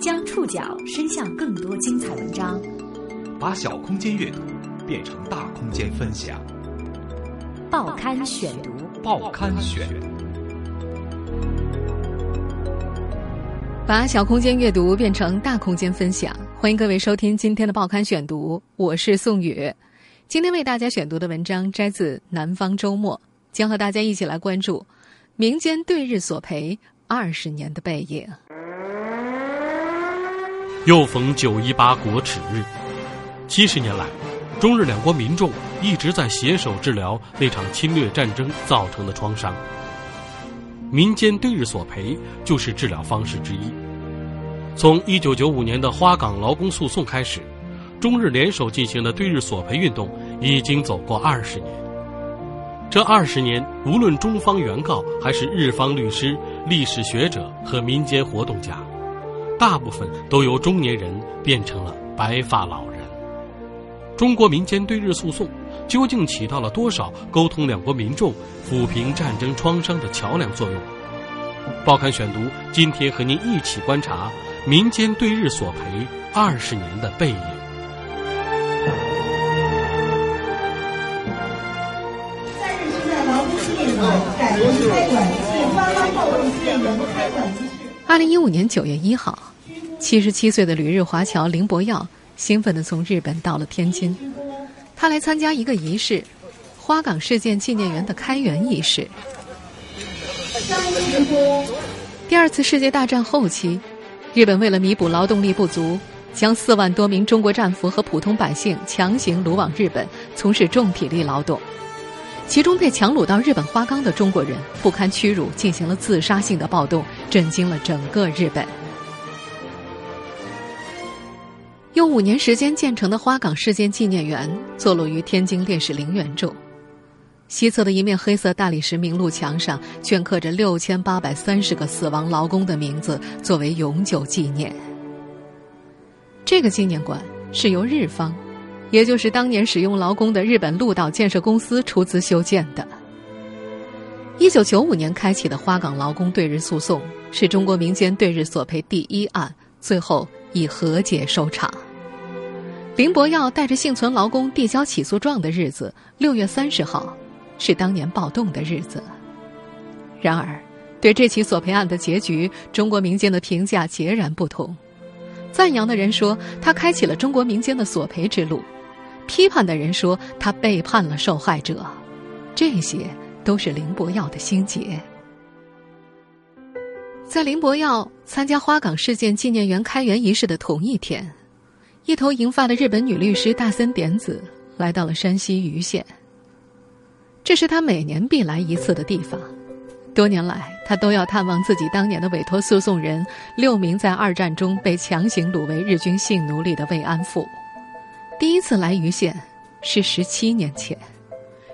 将触角伸向更多精彩文章，把小空间阅读变成大空间分享。报刊选读，报刊选。把小空间阅读变成大空间分享，欢迎各位收听今天的报刊选读，我是宋宇。今天为大家选读的文章摘自《南方周末》，将和大家一起来关注民间对日索赔二十年的背影。又逢九一八国耻日，七十年来，中日两国民众一直在携手治疗那场侵略战争造成的创伤。民间对日索赔就是治疗方式之一。从一九九五年的花岗劳工诉讼开始，中日联手进行的对日索赔运动已经走过二十年。这二十年，无论中方原告还是日方律师、历史学者和民间活动家。大部分都由中年人变成了白发老人。中国民间对日诉讼究竟起到了多少沟通两国民众、抚平战争创伤的桥梁作用？报刊选读今天和您一起观察民间对日索赔二十年的背影。二零一五年九月一号，七十七岁的旅日华侨林伯耀兴奋地从日本到了天津，他来参加一个仪式——花岗事件纪念园的开园仪式。第二次世界大战后期，日本为了弥补劳动力不足，将四万多名中国战俘和普通百姓强行掳往日本，从事重体力劳动。其中被强掳到日本花岗的中国人不堪屈辱，进行了自杀性的暴动，震惊了整个日本。用五年时间建成的花岗事件纪念园，坐落于天津烈士陵园中。西侧的一面黑色大理石名录墙上，镌刻着六千八百三十个死亡劳工的名字，作为永久纪念。这个纪念馆是由日方。也就是当年使用劳工的日本鹿岛建设公司出资修建的。一九九五年开启的花岗劳工对日诉讼，是中国民间对日索赔第一案，最后以和解收场。林伯耀带着幸存劳工递交起诉状的日子，六月三十号，是当年暴动的日子。然而，对这起索赔案的结局，中国民间的评价截然不同。赞扬的人说，他开启了中国民间的索赔之路。批判的人说他背叛了受害者，这些都是林伯耀的心结。在林伯耀参加花岗事件纪念园开园仪式的同一天，一头银发的日本女律师大森典子来到了山西盂县。这是他每年必来一次的地方，多年来他都要探望自己当年的委托诉讼人——六名在二战中被强行掳为日军性奴隶的慰安妇。第一次来盂县是十七年前，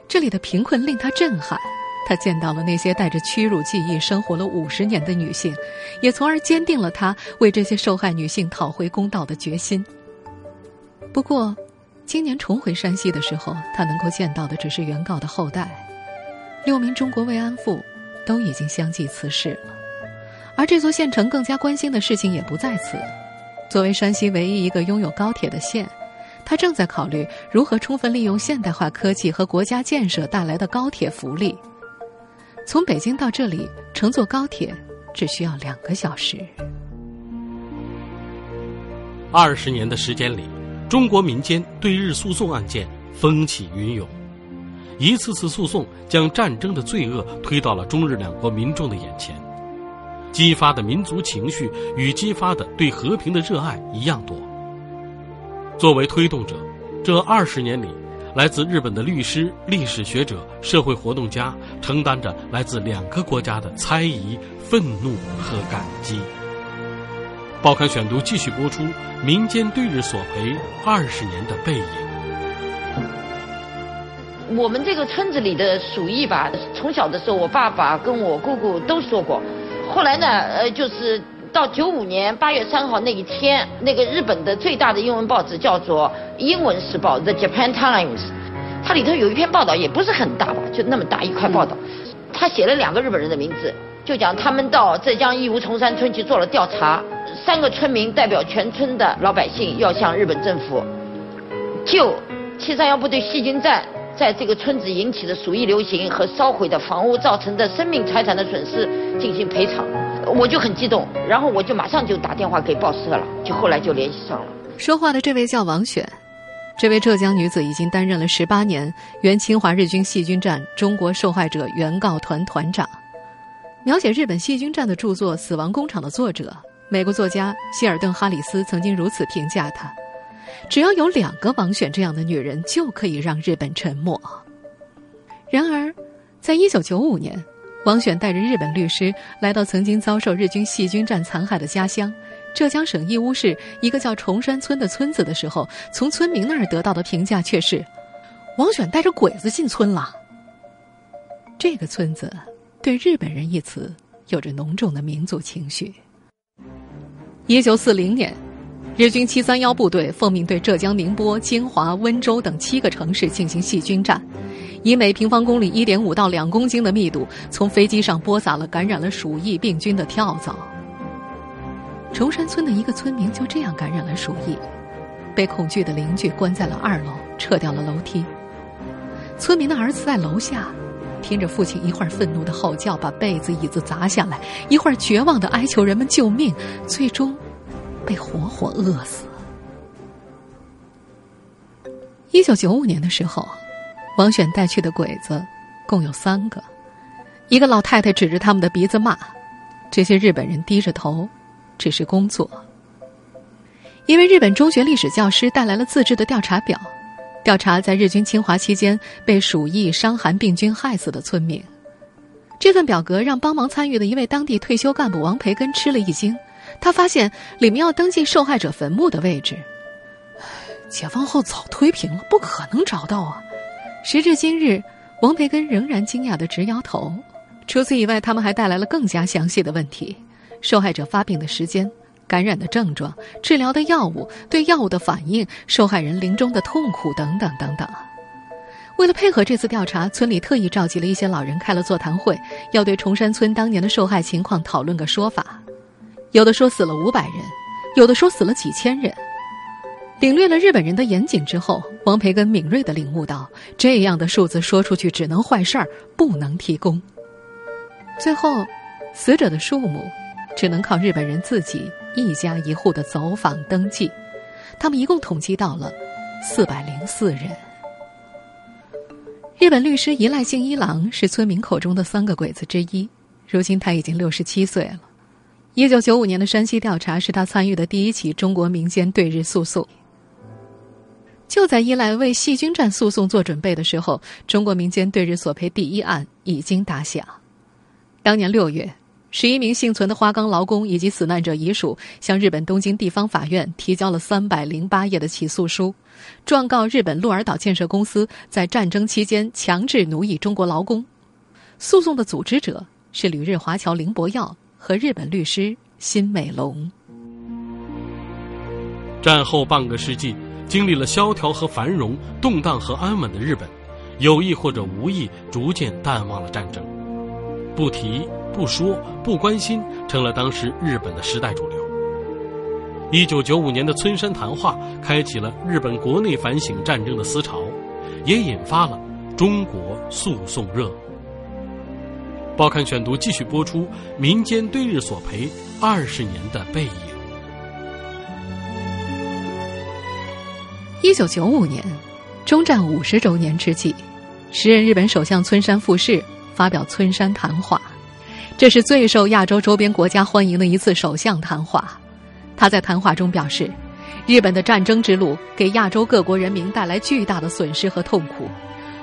这里的贫困令他震撼。他见到了那些带着屈辱记忆生活了五十年的女性，也从而坚定了他为这些受害女性讨回公道的决心。不过，今年重回山西的时候，他能够见到的只是原告的后代，六名中国慰安妇都已经相继辞世了。而这座县城更加关心的事情也不在此。作为山西唯一一个拥有高铁的县。他正在考虑如何充分利用现代化科技和国家建设带来的高铁福利。从北京到这里，乘坐高铁只需要两个小时。二十年的时间里，中国民间对日诉讼案件风起云涌，一次次诉讼将战争的罪恶推到了中日两国民众的眼前，激发的民族情绪与激发的对和平的热爱一样多。作为推动者，这二十年里，来自日本的律师、历史学者、社会活动家，承担着来自两个国家的猜疑、愤怒和感激。报刊选读继续播出民间对日索赔二十年的背影。我们这个村子里的鼠疫吧，从小的时候，我爸爸跟我姑姑都说过，后来呢，呃，就是。到九五年八月三号那一天，那个日本的最大的英文报纸叫做《英文时报》（The Japan Times），它里头有一篇报道，也不是很大吧，就那么大一块报道，他写了两个日本人的名字。就讲他们到浙江义乌崇山村去做了调查，三个村民代表全村的老百姓要向日本政府就七三幺部队细菌战在这个村子引起的鼠疫流行和烧毁的房屋造成的生命财产的损失进行赔偿。我就很激动，然后我就马上就打电话给报社了，就后来就联系上了。说话的这位叫王选，这位浙江女子已经担任了十八年原侵华日军细菌战中国受害者原告团团长。描写日本细菌战的著作《死亡工厂》的作者，美国作家希尔顿·哈里斯曾经如此评价她：只要有两个王选这样的女人，就可以让日本沉默。然而，在一九九五年。王选带着日本律师来到曾经遭受日军细菌战残害的家乡——浙江省义乌市一个叫崇山村的村子的时候，从村民那儿得到的评价却是：“王选带着鬼子进村了。”这个村子对“日本人”一词有着浓重的民族情绪。一九四零年，日军七三幺部队奉命对浙江宁波、金华、温州等七个城市进行细菌战。以每平方公里一点五到两公斤的密度，从飞机上播撒了感染了鼠疫病菌的跳蚤。崇山村的一个村民就这样感染了鼠疫，被恐惧的邻居关在了二楼，撤掉了楼梯。村民的儿子在楼下，听着父亲一会儿愤怒的吼叫，把被子椅子砸下来，一会儿绝望的哀求人们救命，最终被活活饿死。一九九五年的时候。王选带去的鬼子共有三个，一个老太太指着他们的鼻子骂：“这些日本人低着头，只是工作。”一位日本中学历史教师带来了自制的调查表，调查在日军侵华期间被鼠疫、伤寒病菌害死的村民。这份表格让帮忙参与的一位当地退休干部王培根吃了一惊，他发现里面要登记受害者坟墓的位置，解放后早推平了，不可能找到啊。时至今日，王培根仍然惊讶的直摇头。除此以外，他们还带来了更加详细的问题：受害者发病的时间、感染的症状、治疗的药物、对药物的反应、受害人临终的痛苦等等等等。为了配合这次调查，村里特意召集了一些老人开了座谈会，要对崇山村当年的受害情况讨论个说法。有的说死了五百人，有的说死了几千人。领略了日本人的严谨之后，王培根敏锐地领悟到，这样的数字说出去只能坏事儿，不能提供。最后，死者的数目只能靠日本人自己一家一户的走访登记，他们一共统计到了四百零四人。日本律师一赖敬一郎是村民口中的三个鬼子之一，如今他已经六十七岁了。一九九五年的山西调查是他参与的第一起中国民间对日诉讼。就在依赖为细菌战诉讼做准备的时候，中国民间对日索赔第一案已经打响。当年六月，十一名幸存的花岗劳工以及死难者遗属向日本东京地方法院提交了三百零八页的起诉书，状告日本鹿儿岛建设公司在战争期间强制奴役中国劳工。诉讼的组织者是旅日华侨林伯耀和日本律师新美龙。战后半个世纪。经历了萧条和繁荣、动荡和安稳的日本，有意或者无意，逐渐淡忘了战争，不提、不说、不关心，成了当时日本的时代主流。一九九五年的村山谈话，开启了日本国内反省战争的思潮，也引发了中国诉讼热。报刊选读继续播出：民间对日索赔二十年的背影。一九九五年，中战五十周年之际，时任日本首相村山富士发表村山谈话，这是最受亚洲周边国家欢迎的一次首相谈话。他在谈话中表示，日本的战争之路给亚洲各国人民带来巨大的损失和痛苦，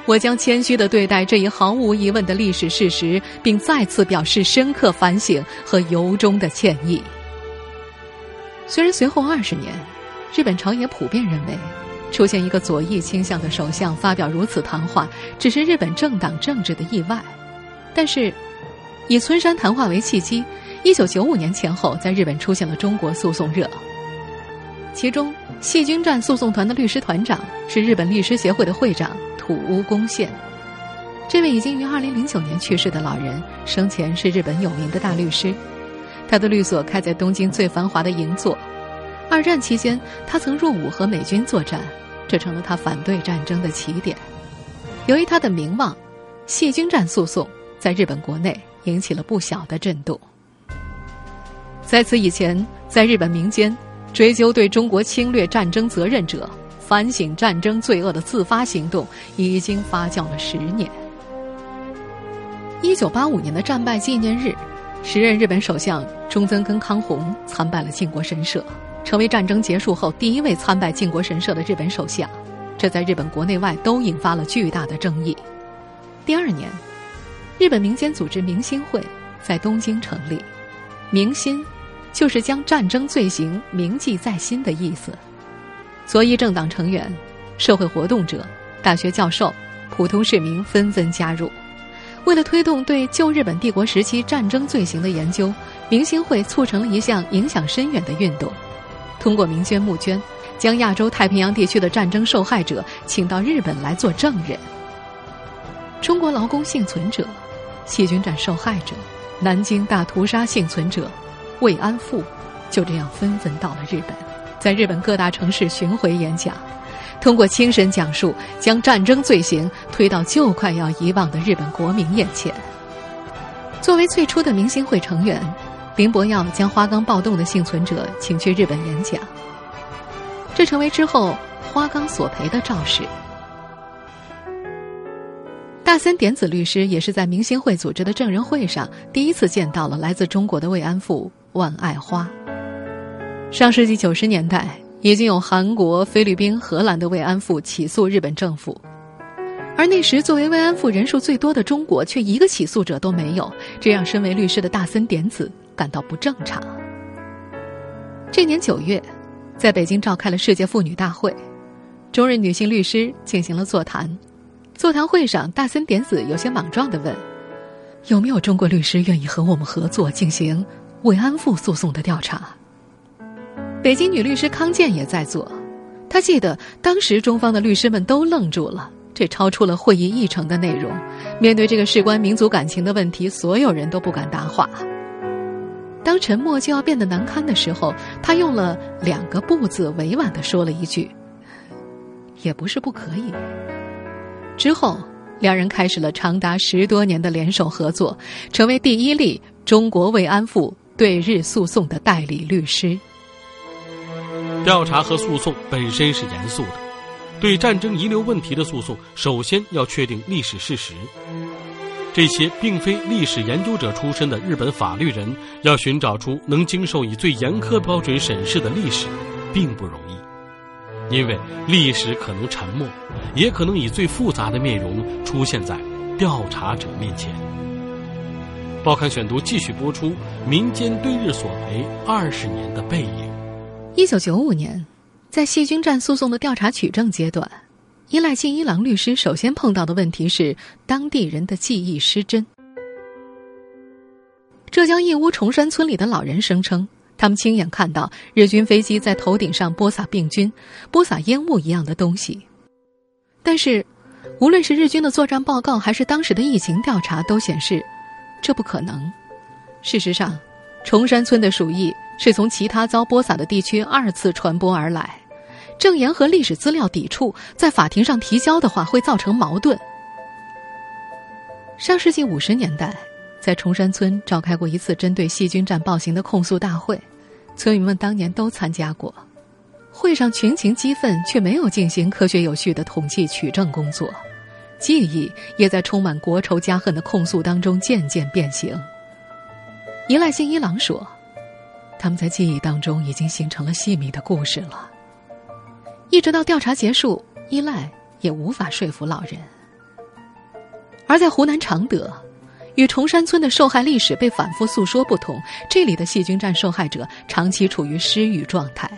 我将谦虚的对待这一毫无疑问的历史事实，并再次表示深刻反省和由衷的歉意。虽然随后二十年，日本朝野普遍认为。出现一个左翼倾向的首相发表如此谈话，只是日本政党政治的意外。但是，以村山谈话为契机，一九九五年前后，在日本出现了中国诉讼热。其中，细菌战诉讼团的律师团长是日本律师协会的会长土屋公宪。这位已经于二零零九年去世的老人，生前是日本有名的大律师。他的律所开在东京最繁华的银座。二战期间，他曾入伍和美军作战，这成了他反对战争的起点。由于他的名望，细菌战诉讼在日本国内引起了不小的震动。在此以前，在日本民间，追究对中国侵略战争责任者、反省战争罪恶的自发行动已经发酵了十年。一九八五年的战败纪念日，时任日本首相中曾根康弘参拜了靖国神社，成为战争结束后第一位参拜靖国神社的日本首相。这在日本国内外都引发了巨大的争议。第二年，日本民间组织明心会在东京成立，明心。就是将战争罪行铭记在心的意思。左翼政党成员、社会活动者、大学教授、普通市民纷纷加入。为了推动对旧日本帝国时期战争罪行的研究，明星会促成了一项影响深远的运动：通过民间募捐，将亚洲太平洋地区的战争受害者请到日本来做证人。中国劳工幸存者、细菌战受害者、南京大屠杀幸存者。慰安妇就这样纷纷到了日本，在日本各大城市巡回演讲，通过亲身讲述，将战争罪行推到就快要遗忘的日本国民眼前。作为最初的明星会成员，林伯耀将花岗暴动的幸存者请去日本演讲，这成为之后花岗索赔的肇事。大森典子律师也是在明星会组织的证人会上第一次见到了来自中国的慰安妇。万爱花。上世纪九十年代，已经有韩国、菲律宾、荷兰的慰安妇起诉日本政府，而那时作为慰安妇人数最多的中国，却一个起诉者都没有，这让身为律师的大森典子感到不正常。这年九月，在北京召开了世界妇女大会，中日女性律师进行了座谈。座谈会上，大森典子有些莽撞地问：“有没有中国律师愿意和我们合作进行？”慰安妇诉讼的调查，北京女律师康健也在做。她记得当时中方的律师们都愣住了，这超出了会议议程的内容。面对这个事关民族感情的问题，所有人都不敢答话。当沉默就要变得难堪的时候，他用了两个“不”字，委婉的说了一句：“也不是不可以。”之后，两人开始了长达十多年的联手合作，成为第一例中国慰安妇。对日诉讼的代理律师，调查和诉讼本身是严肃的。对战争遗留问题的诉讼，首先要确定历史事实。这些并非历史研究者出身的日本法律人，要寻找出能经受以最严苛标准审视的历史，并不容易。因为历史可能沉默，也可能以最复杂的面容出现在调查者面前。报刊选读继续播出：民间对日索赔二十年的背影。一九九五年，在细菌战诉讼的调查取证阶段，依赖进一郎律师首先碰到的问题是当地人的记忆失真。浙江义乌崇山村里的老人声称，他们亲眼看到日军飞机在头顶上播撒病菌、播撒烟雾一样的东西。但是，无论是日军的作战报告，还是当时的疫情调查，都显示。这不可能。事实上，崇山村的鼠疫是从其他遭播撒的地区二次传播而来。证言和历史资料抵触，在法庭上提交的话会造成矛盾。上世纪五十年代，在崇山村召开过一次针对细菌战暴行的控诉大会，村民们当年都参加过。会上群情激愤，却没有进行科学有序的统计取证工作。记忆也在充满国仇家恨的控诉当中渐渐变形。一赖信一郎说：“他们在记忆当中已经形成了细密的故事了。”一直到调查结束，依赖也无法说服老人。而在湖南常德，与崇山村的受害历史被反复诉说不同，这里的细菌战受害者长期处于失语状态。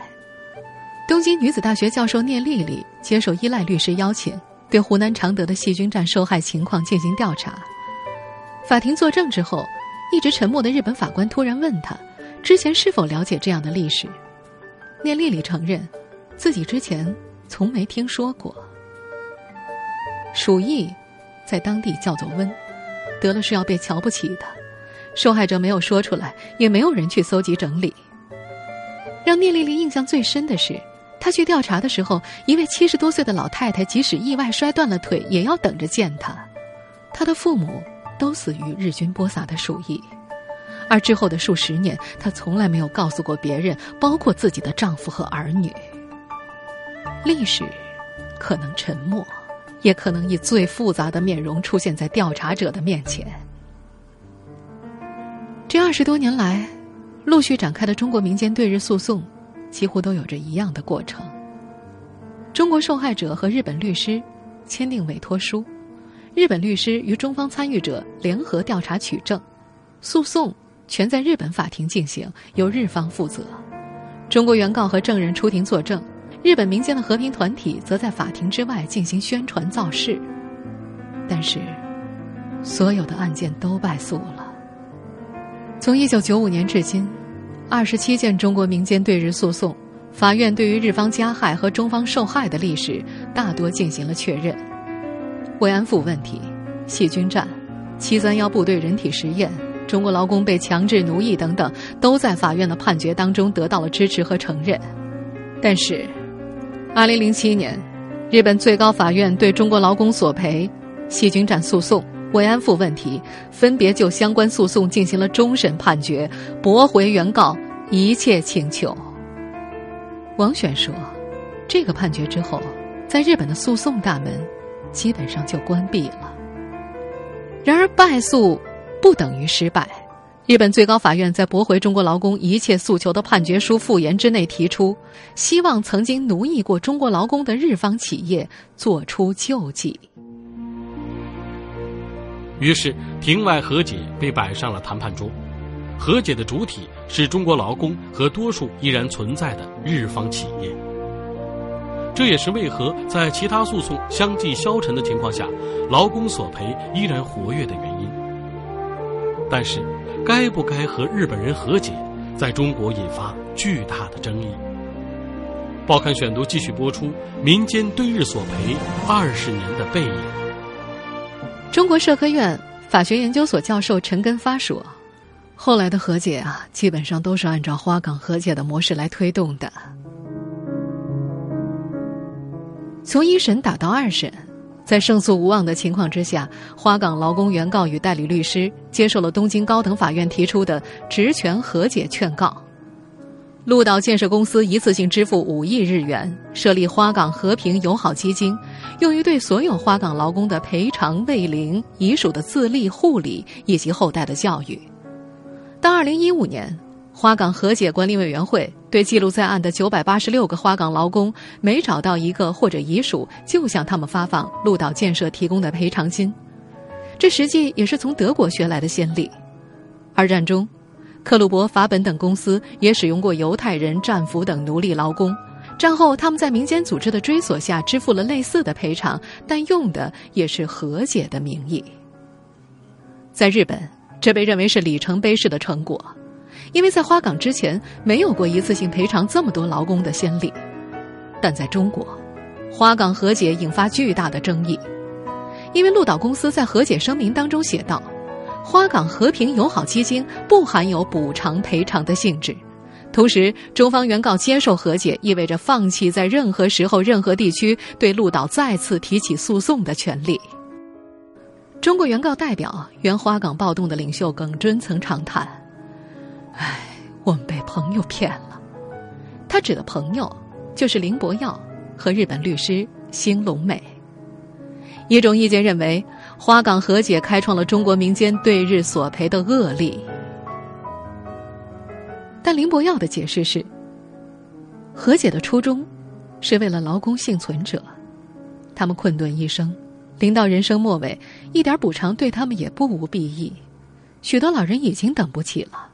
东京女子大学教授聂丽丽接受依赖律师邀请。对湖南常德的细菌战受害情况进行调查。法庭作证之后，一直沉默的日本法官突然问他：“之前是否了解这样的历史？”聂丽丽承认，自己之前从没听说过。鼠疫，在当地叫做瘟，得了是要被瞧不起的。受害者没有说出来，也没有人去搜集整理。让聂丽丽印象最深的是，她去调查的时候，一位七十多岁的老太太，即使意外摔断了腿，也要等着见她。她的父母都死于日军播撒的鼠疫，而之后的数十年，她从来没有告诉过别人，包括自己的丈夫和儿女。历史可能沉默，也可能以最复杂的面容出现在调查者的面前。这二十多年来，陆续展开的中国民间对日诉讼，几乎都有着一样的过程。中国受害者和日本律师签订委托书，日本律师与中方参与者联合调查取证，诉讼全在日本法庭进行，由日方负责。中国原告和证人出庭作证，日本民间的和平团体则在法庭之外进行宣传造势。但是，所有的案件都败诉了。从一九九五年至今，二十七件中国民间对日诉讼，法院对于日方加害和中方受害的历史大多进行了确认。慰安妇问题、细菌战、七三幺部队人体实验、中国劳工被强制奴役等等，都在法院的判决当中得到了支持和承认。但是，二零零七年，日本最高法院对中国劳工索赔、细菌战诉讼。慰安妇问题，分别就相关诉讼进行了终审判决，驳回原告一切请求。王选说，这个判决之后，在日本的诉讼大门基本上就关闭了。然而，败诉不等于失败。日本最高法院在驳回中国劳工一切诉求的判决书复言之内提出，希望曾经奴役过中国劳工的日方企业做出救济。于是，庭外和解被摆上了谈判桌。和解的主体是中国劳工和多数依然存在的日方企业。这也是为何在其他诉讼相继消沉的情况下，劳工索赔依然活跃的原因。但是，该不该和日本人和解，在中国引发巨大的争议。报刊选读继续播出：民间对日索赔二十年的背影。中国社科院法学研究所教授陈根发说：“后来的和解啊，基本上都是按照花岗和解的模式来推动的。从一审打到二审，在胜诉无望的情况之下，花岗劳工原告与代理律师接受了东京高等法院提出的职权和解劝告。”鹿岛建设公司一次性支付五亿日元，设立花岗和平友好基金，用于对所有花岗劳工的赔偿、慰灵、遗属的自立护理以及后代的教育。到二零一五年，花岗和解管理委员会对记录在案的九百八十六个花岗劳工，每找到一个或者遗属，就向他们发放鹿岛建设提供的赔偿金。这实际也是从德国学来的先例。二战中。克鲁伯、法本等公司也使用过犹太人、战俘等奴隶劳工。战后，他们在民间组织的追索下支付了类似的赔偿，但用的也是和解的名义。在日本，这被认为是里程碑式的成果，因为在花岗之前没有过一次性赔偿这么多劳工的先例。但在中国，花岗和解引发巨大的争议，因为鹿岛公司在和解声明当中写道。花岗和平友好基金不含有补偿赔偿的性质，同时，中方原告接受和解，意味着放弃在任何时候、任何地区对鹿岛再次提起诉讼的权利。中国原告代表、原花岗暴动的领袖耿尊曾长叹：“唉，我们被朋友骗了。”他指的朋友就是林伯耀和日本律师兴隆美。一种意见认为。花岗和解开创了中国民间对日索赔的恶例，但林伯耀的解释是：和解的初衷是为了劳工幸存者，他们困顿一生，临到人生末尾，一点补偿对他们也不无裨益。许多老人已经等不起了。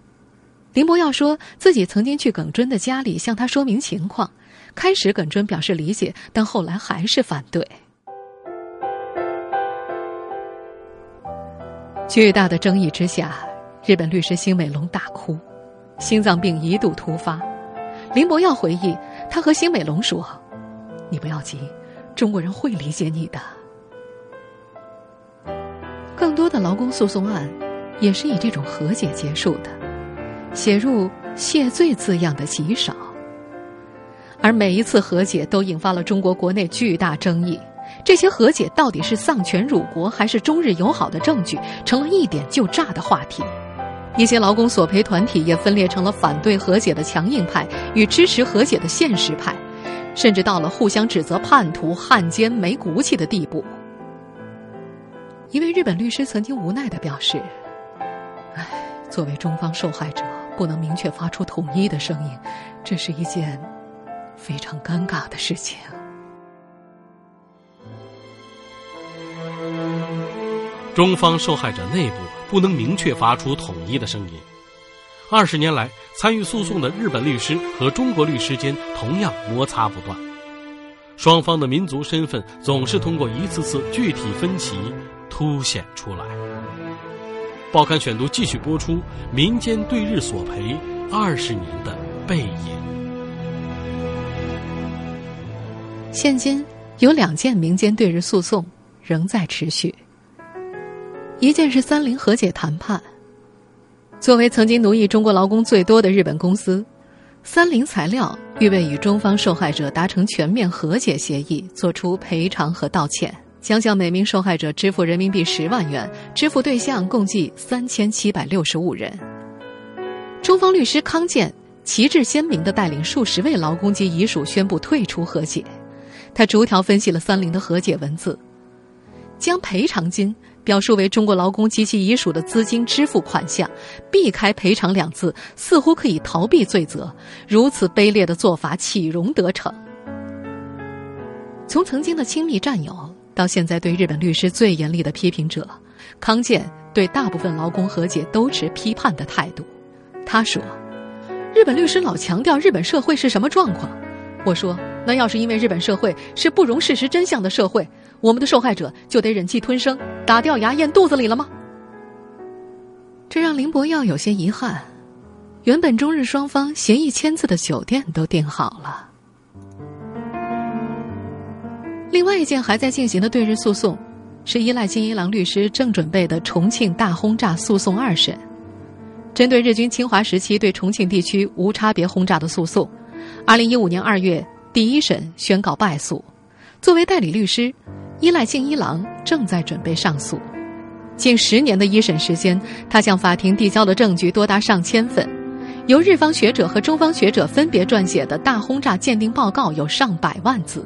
林伯耀说自己曾经去耿尊的家里向他说明情况，开始耿尊表示理解，但后来还是反对。巨大的争议之下，日本律师辛美龙大哭，心脏病一度突发。林伯耀回忆，他和辛美龙说：“你不要急，中国人会理解你的。”更多的劳工诉讼案，也是以这种和解结束的，写入谢罪字样的极少。而每一次和解都引发了中国国内巨大争议，这些和解到底是丧权辱国还是中日友好的证据，成了一点就炸的话题。一些劳工索赔团体也分裂成了反对和解的强硬派与支持和解的现实派，甚至到了互相指责叛徒、汉奸、没骨气的地步。一位日本律师曾经无奈的表示：“唉，作为中方受害者，不能明确发出统一的声音，这是一件非常尴尬的事情。”中方受害者内部不能明确发出统一的声音。二十年来，参与诉讼的日本律师和中国律师间同样摩擦不断，双方的民族身份总是通过一次次具体分歧凸显出来。报刊选读继续播出：民间对日索赔二十年的背影。现今有两件民间对日诉讼仍在持续。一件是三菱和解谈判。作为曾经奴役中国劳工最多的日本公司，三菱材料预备与中方受害者达成全面和解协议，作出赔偿和道歉，将向每名受害者支付人民币十万元，支付对象共计三千七百六十五人。中方律师康健旗帜鲜明地带领数十位劳工及遗属宣布退出和解。他逐条分析了三菱的和解文字，将赔偿金。表述为中国劳工及其遗属的资金支付款项，避开赔偿两字，似乎可以逃避罪责。如此卑劣的做法，岂容得逞？从曾经的亲密战友，到现在对日本律师最严厉的批评者，康健对大部分劳工和解都持批判的态度。他说：“日本律师老强调日本社会是什么状况？我说，那要是因为日本社会是不容事实真相的社会。”我们的受害者就得忍气吞声，打掉牙咽肚子里了吗？这让林伯耀有些遗憾。原本中日双方协议签字的酒店都订好了。另外一件还在进行的对日诉讼，是依赖金一郎律师正准备的重庆大轰炸诉讼二审，针对日军侵华时期对重庆地区无差别轰炸的诉讼，二零一五年二月第一审宣告败诉。作为代理律师。依赖静一郎正在准备上诉，近十年的一审时间，他向法庭递交的证据多达上千份，由日方学者和中方学者分别撰写的大轰炸鉴定报告有上百万字。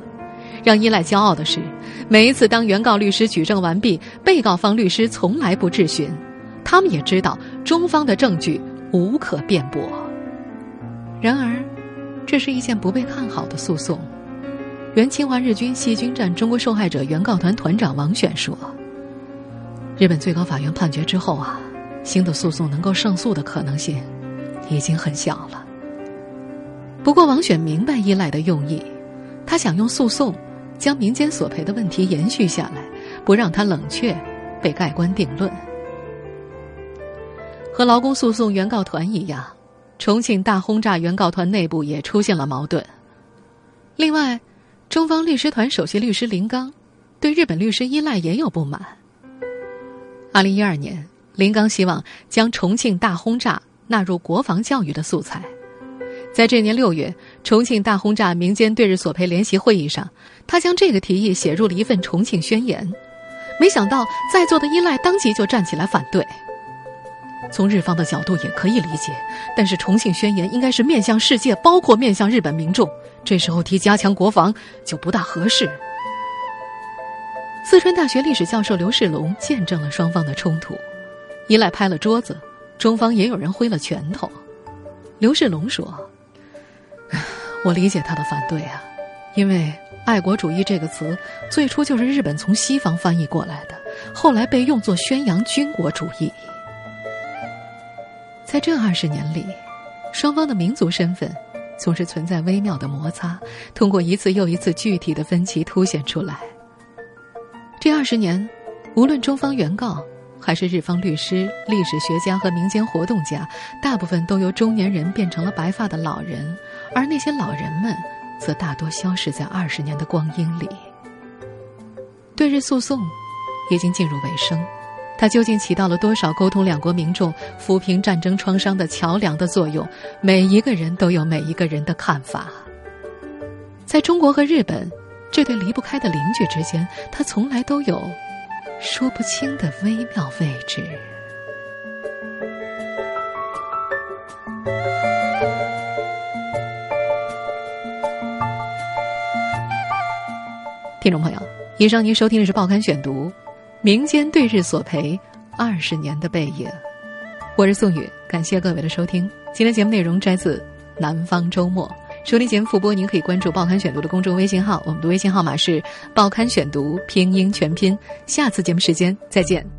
让依赖骄傲的是，每一次当原告律师举证完毕，被告方律师从来不质询，他们也知道中方的证据无可辩驳。然而，这是一件不被看好的诉讼。原侵华日军细菌战中国受害者原告团团长王选说：“日本最高法院判决之后啊，新的诉讼能够胜诉的可能性已经很小了。不过，王选明白依赖的用意，他想用诉讼将民间索赔的问题延续下来，不让它冷却，被盖棺定论。和劳工诉讼原告团一样，重庆大轰炸原告团内部也出现了矛盾。另外。”中方律师团首席律师林刚对日本律师依赖也有不满。二零一二年，林刚希望将重庆大轰炸纳入国防教育的素材。在这年六月，重庆大轰炸民间对日索赔联席会议上，他将这个提议写入了一份重庆宣言。没想到，在座的依赖当即就站起来反对。从日方的角度也可以理解，但是重庆宣言应该是面向世界，包括面向日本民众。这时候提加强国防就不大合适。四川大学历史教授刘世龙见证了双方的冲突，依赖拍了桌子，中方也有人挥了拳头。刘世龙说：“我理解他的反对啊，因为爱国主义这个词最初就是日本从西方翻译过来的，后来被用作宣扬军国主义。在这二十年里，双方的民族身份。”总是存在微妙的摩擦，通过一次又一次具体的分歧凸显出来。这二十年，无论中方原告还是日方律师、历史学家和民间活动家，大部分都由中年人变成了白发的老人，而那些老人们，则大多消失在二十年的光阴里。对日诉讼已经进入尾声，它究竟起到了多少沟通两国民众、抚平战争创伤的桥梁的作用？每一个人都有每一个人的看法。在中国和日本这对离不开的邻居之间，它从来都有说不清的微妙位置。听众朋友，以上您收听的是《报刊选读》，民间对日索赔，二十年的背影。我是宋宇，感谢各位的收听。今天节目内容摘自《南方周末》，收听节目复播，您可以关注《报刊选读》的公众微信号，我们的微信号码是《报刊选读》拼音全拼。下次节目时间再见。